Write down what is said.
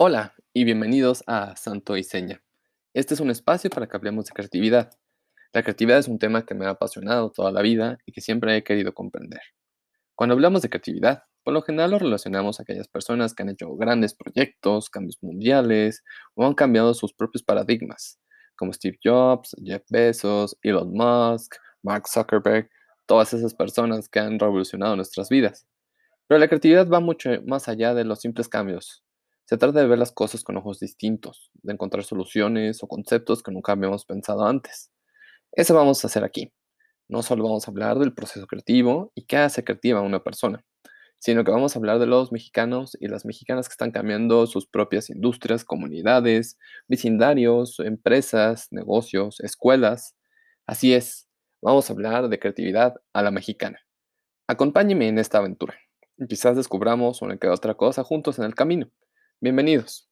Hola y bienvenidos a Santo y Seña. Este es un espacio para que hablemos de creatividad. La creatividad es un tema que me ha apasionado toda la vida y que siempre he querido comprender. Cuando hablamos de creatividad, por lo general lo relacionamos a aquellas personas que han hecho grandes proyectos, cambios mundiales o han cambiado sus propios paradigmas, como Steve Jobs, Jeff Bezos, Elon Musk, Mark Zuckerberg, todas esas personas que han revolucionado nuestras vidas. Pero la creatividad va mucho más allá de los simples cambios. Se trata de ver las cosas con ojos distintos, de encontrar soluciones o conceptos que nunca habíamos pensado antes. Eso vamos a hacer aquí. No solo vamos a hablar del proceso creativo y qué hace creativa a una persona, sino que vamos a hablar de los mexicanos y las mexicanas que están cambiando sus propias industrias, comunidades, vecindarios, empresas, negocios, escuelas. Así es, vamos a hablar de creatividad a la mexicana. Acompáñeme en esta aventura. Quizás descubramos una que otra cosa juntos en el camino. Bienvenidos.